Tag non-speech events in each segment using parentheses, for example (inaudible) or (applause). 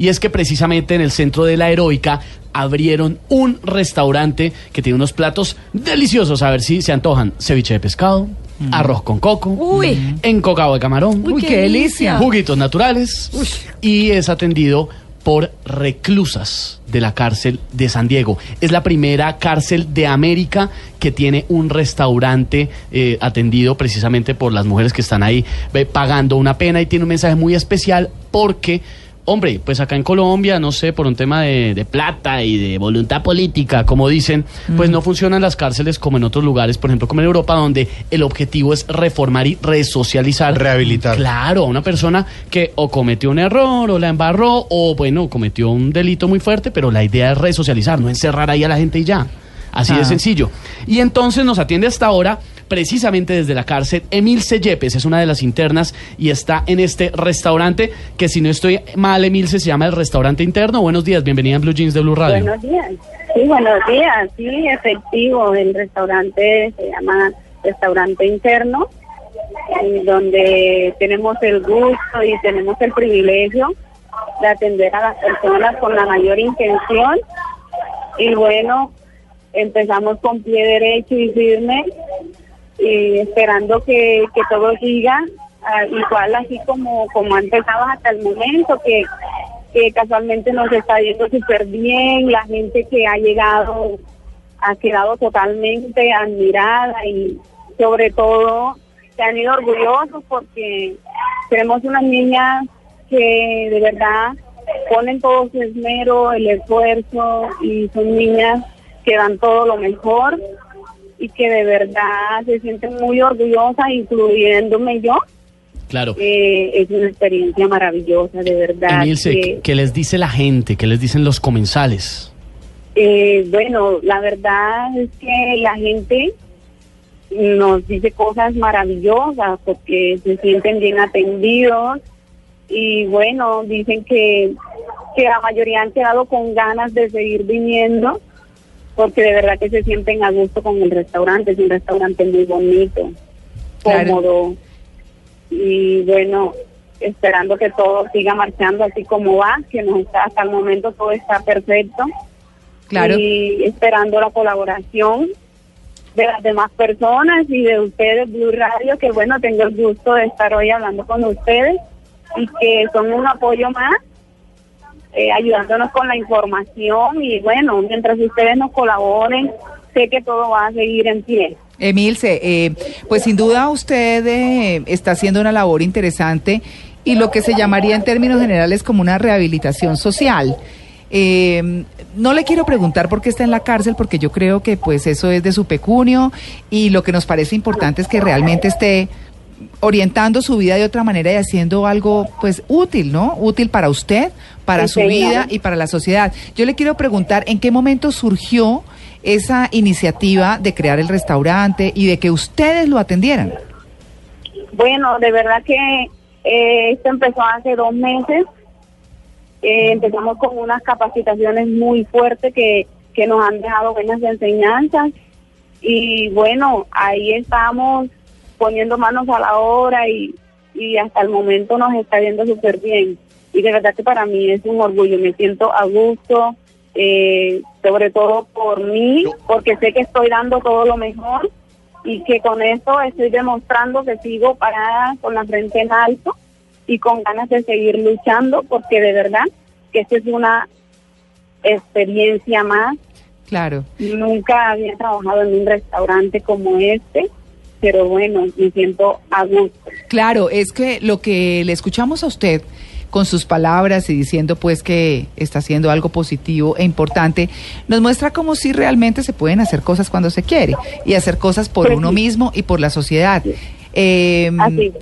Y es que precisamente en el centro de la heroica abrieron un restaurante que tiene unos platos deliciosos. A ver si se antojan. Ceviche de pescado, arroz con coco, Uy. encocado de camarón, Uy, qué delicia. juguitos naturales. Y es atendido por reclusas de la cárcel de San Diego. Es la primera cárcel de América que tiene un restaurante eh, atendido precisamente por las mujeres que están ahí eh, pagando una pena y tiene un mensaje muy especial porque... Hombre, pues acá en Colombia, no sé, por un tema de, de plata y de voluntad política, como dicen, pues no funcionan las cárceles como en otros lugares, por ejemplo, como en Europa, donde el objetivo es reformar y resocializar. Rehabilitar. Claro, a una persona que o cometió un error o la embarró o, bueno, cometió un delito muy fuerte, pero la idea es resocializar, no encerrar ahí a la gente y ya. Así de sencillo. Y entonces nos atiende hasta ahora, precisamente desde la cárcel, Emilce Yepes, es una de las internas y está en este restaurante que si no estoy mal, Emilce, se llama el restaurante interno. Buenos días, bienvenida en Blue Jeans de Blue Radio. Buenos días. Sí, buenos días. Sí, efectivo. El restaurante se llama Restaurante Interno, en donde tenemos el gusto y tenemos el privilegio de atender a las personas con la mayor intención. Y bueno, empezamos con pie derecho y firme, y esperando que, que todo siga ah, igual así como, como ha empezado hasta el momento, que que casualmente nos está yendo súper bien, la gente que ha llegado ha quedado totalmente admirada y sobre todo se han ido orgullosos porque tenemos unas niñas que de verdad ponen todo su esmero, el esfuerzo y son niñas que dan todo lo mejor y que de verdad se sienten muy orgullosas, incluyéndome yo. Claro. Eh, es una experiencia maravillosa, de verdad. Emilce, que- ¿qué, qué les dice la gente? ¿Qué les dicen los comensales? Eh, bueno, la verdad es que la gente nos dice cosas maravillosas porque se sienten bien atendidos y bueno, dicen que, que la mayoría han quedado con ganas de seguir viniendo porque de verdad que se sienten a gusto con el restaurante, es un restaurante muy bonito, Claro. cómodo y bueno, esperando que todo siga marchando así como va, que nos está, hasta el momento todo está perfecto Claro. y esperando la colaboración de las demás personas y de ustedes, Blue Radio, que bueno, tengo el gusto de estar hoy hablando con ustedes y que son un apoyo más, eh, ayudándonos con la información y bueno, mientras ustedes nos colaboren, sé que todo va a seguir en pie. Emilce, eh, pues sin duda usted eh, está haciendo una labor interesante y lo que se llamaría en términos generales como una rehabilitación social. Eh, no le quiero preguntar por qué está en la cárcel, porque yo creo que pues eso es de su pecunio y lo que nos parece importante es que realmente esté orientando su vida de otra manera y haciendo algo pues útil, ¿no? Útil para usted, para Sí, su vida y para la sociedad. Yo le quiero preguntar en qué momento surgió esa iniciativa de crear el restaurante y de que ustedes lo atendieran. Bueno, de verdad que eh, esto empezó hace dos meses. Eh, empezamos con unas capacitaciones muy fuertes que, que nos han dejado buenas enseñanzas. Y bueno, ahí estamos poniendo manos a la obra y, y hasta el momento nos está yendo súper bien. Y de verdad que para mí es un orgullo, me siento a gusto, eh, sobre todo por mí, porque sé que estoy dando todo lo mejor y que con esto estoy demostrando que sigo parada con la frente en alto y con ganas de seguir luchando porque de verdad que esta es una experiencia más. Claro. Nunca había trabajado en un restaurante como este, pero bueno, me siento a gusto. Claro, es que lo que le escuchamos a usted con sus palabras y diciendo pues que está haciendo algo positivo e importante, nos muestra como si realmente se pueden hacer cosas cuando se quiere y hacer cosas por Pues uno mismo y por la sociedad. Eh.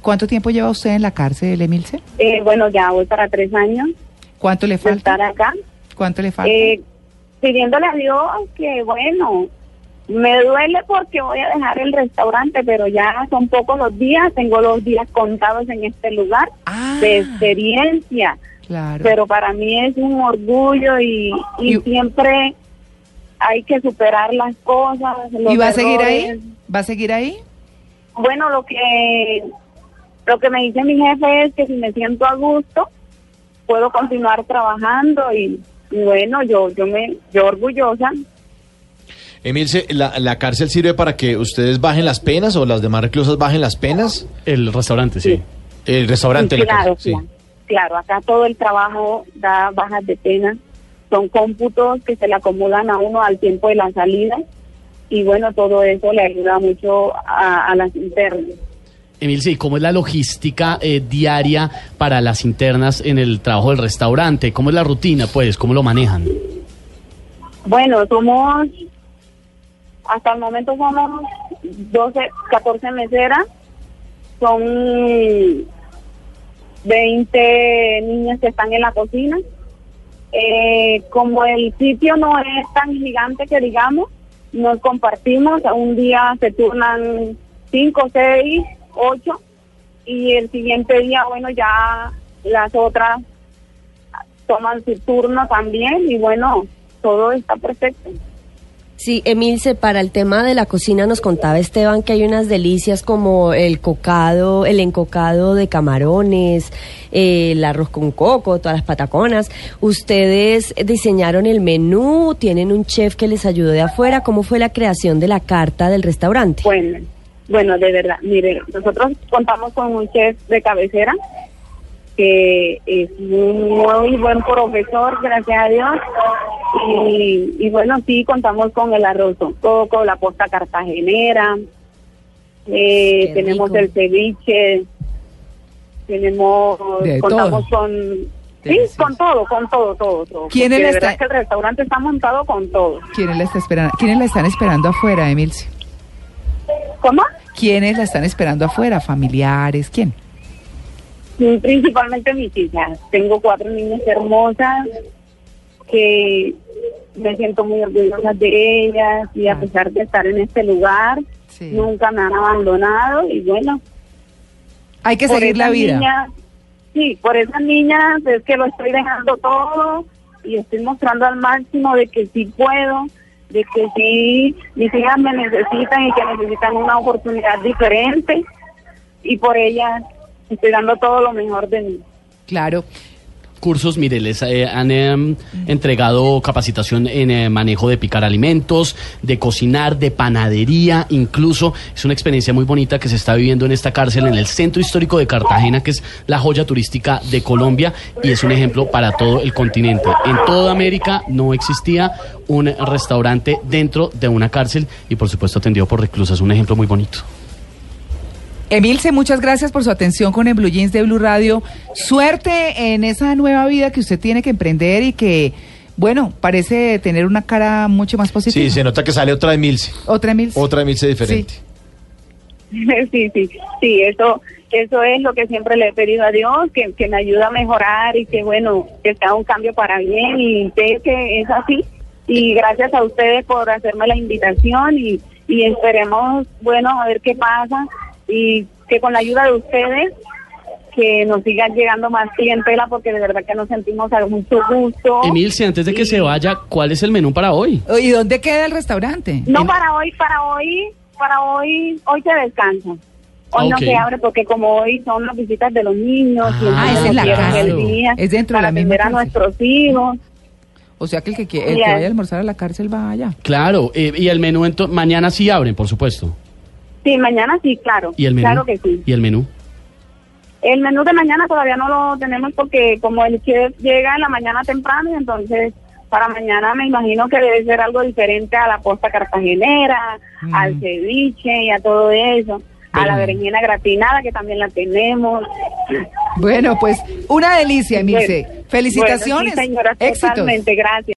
¿Cuánto tiempo lleva usted en la cárcel, Emilce? Eh, bueno, ya voy para tres años. ¿Cuánto le falta? estar acá. ¿Cuánto le falta? Eh, pidiéndole a Dios que, bueno, me duele porque voy a dejar el restaurante, pero ya son pocos los días, tengo los días contados en este lugar Ah. de experiencia, claro. pero para mí es un orgullo y, y Y- siempre hay que superar las cosas. los ¿Y va a seguir ahí? ¿Va a seguir ahí? Bueno, lo que lo que me dice mi jefe es que si me siento a gusto puedo continuar trabajando y, y bueno, yo yo me yo orgullosa. Emilce, ¿la, ¿la cárcel sirve para que ustedes bajen las penas o las demás reclusas bajen las penas? El restaurante, sí. Sí. El restaurante, la claro, cárcel, claro, claro, acá todo el trabajo da bajas de pena, son cómputos que se le acumulan a uno al tiempo de la salida y bueno, todo eso le ayuda mucho a, a las internas. Emilce, ¿y cómo es la logística eh, diaria para las internas en el trabajo del restaurante? ¿Cómo es la rutina, pues? ¿Cómo lo manejan? Bueno, somos, hasta el momento somos 12, 14 meseras, son 20 niñas que están en la cocina. Eh, como el sitio no es tan gigante que digamos, nos compartimos, un día se turnan 5, 6, 8 y el siguiente día, bueno, ya las otras toman su turno también y bueno, todo está perfecto. Sí, Emilce, para el tema de la cocina nos contaba Esteban que hay unas delicias como el cocado, el encocado de camarones, eh, el arroz con coco, todas las pataconas. Ustedes diseñaron el menú, tienen un chef que les ayudó de afuera. ¿Cómo fue la creación de la carta del restaurante? Bueno, bueno, de verdad, mire, nosotros contamos con un chef de cabecera que es un muy buen profesor, gracias a Dios. Y, y bueno, sí, contamos con el arroz con coco, la posta cartagenera, eh, tenemos rico. el ceviche, tenemos, De contamos todo. con... Sí, con todo, con todo, todo, todo. ¿Quiénes Porque le de verdad está- que el restaurante está montado con todo. ¿Quiénes la, está esperando? ¿Quiénes la están esperando afuera, Emilce? ¿Cómo? ¿Quiénes la están esperando afuera? ¿Familiares? ¿Quién? Mm, Principalmente mis hijas. Tengo cuatro niñas hermosas que me siento muy orgullosa de ellas y a Ah. pesar de estar en este lugar, Sí. nunca me han abandonado y bueno, Hay que seguir la vida. niñas- sí, por esas niñas es que lo estoy dejando todo y estoy mostrando al máximo de que sí puedo, de que sí, mis hijas me necesitan y que necesitan una oportunidad diferente y por ellas estoy dando todo lo mejor de mí. Claro. Cursos, mire, les eh, han em, entregado capacitación en eh, manejo de picar alimentos, de cocinar, de panadería, incluso es una experiencia muy bonita que se está viviendo en esta cárcel en el centro histórico de Cartagena, que es la joya turística de Colombia y es un ejemplo para todo el continente. En toda América no existía un restaurante dentro de una cárcel y por supuesto atendido por reclusas, un ejemplo muy bonito. Emilce, muchas gracias por su atención con el Blue Jeans de Blue Radio. Suerte en esa nueva vida que usted tiene que emprender y que, bueno, parece tener una cara mucho más positiva. Sí, se nota que sale otra Emilce. Otra Emilce. Otra Emilce diferente. Sí, (laughs) sí, sí, eso, eso es lo que siempre le he pedido a Dios, que, que me ayuda a mejorar y que bueno, que sea un cambio para bien y sé que es así. Y gracias a ustedes por hacerme la invitación y, y esperemos, bueno, a ver qué pasa y que con la ayuda de ustedes que nos sigan llegando más clientela porque de verdad que nos sentimos a mucho gusto. Emilce, antes de que se vaya, ¿cuál es el menú para hoy? ¿Y dónde queda el restaurante? No En- para hoy, para hoy, para hoy, hoy se descansa. Hoy no se abre porque como hoy son las visitas de los niños, y Ah, entonces es en la cárcel. el día Es dentro de para la misma a nuestros hijos. O sea que el que, quiere- el que Ya. vaya a almorzar a la cárcel va allá. Claro, eh, y el menú ento- mañana sí abren, por supuesto. Sí, mañana sí, claro. ¿Y el menú? Claro que sí. ¿Y el menú? El menú de mañana todavía no lo tenemos porque como el chef llega en la mañana temprano y entonces para mañana me imagino que debe ser algo diferente a la posta cartagenera, Mm. al ceviche y a todo eso, a la berenjena gratinada que también la tenemos. Bueno, pues una delicia, Emilce. Bueno, Felicitaciones. Bueno, sí, señora, Éxitos. totalmente, gracias.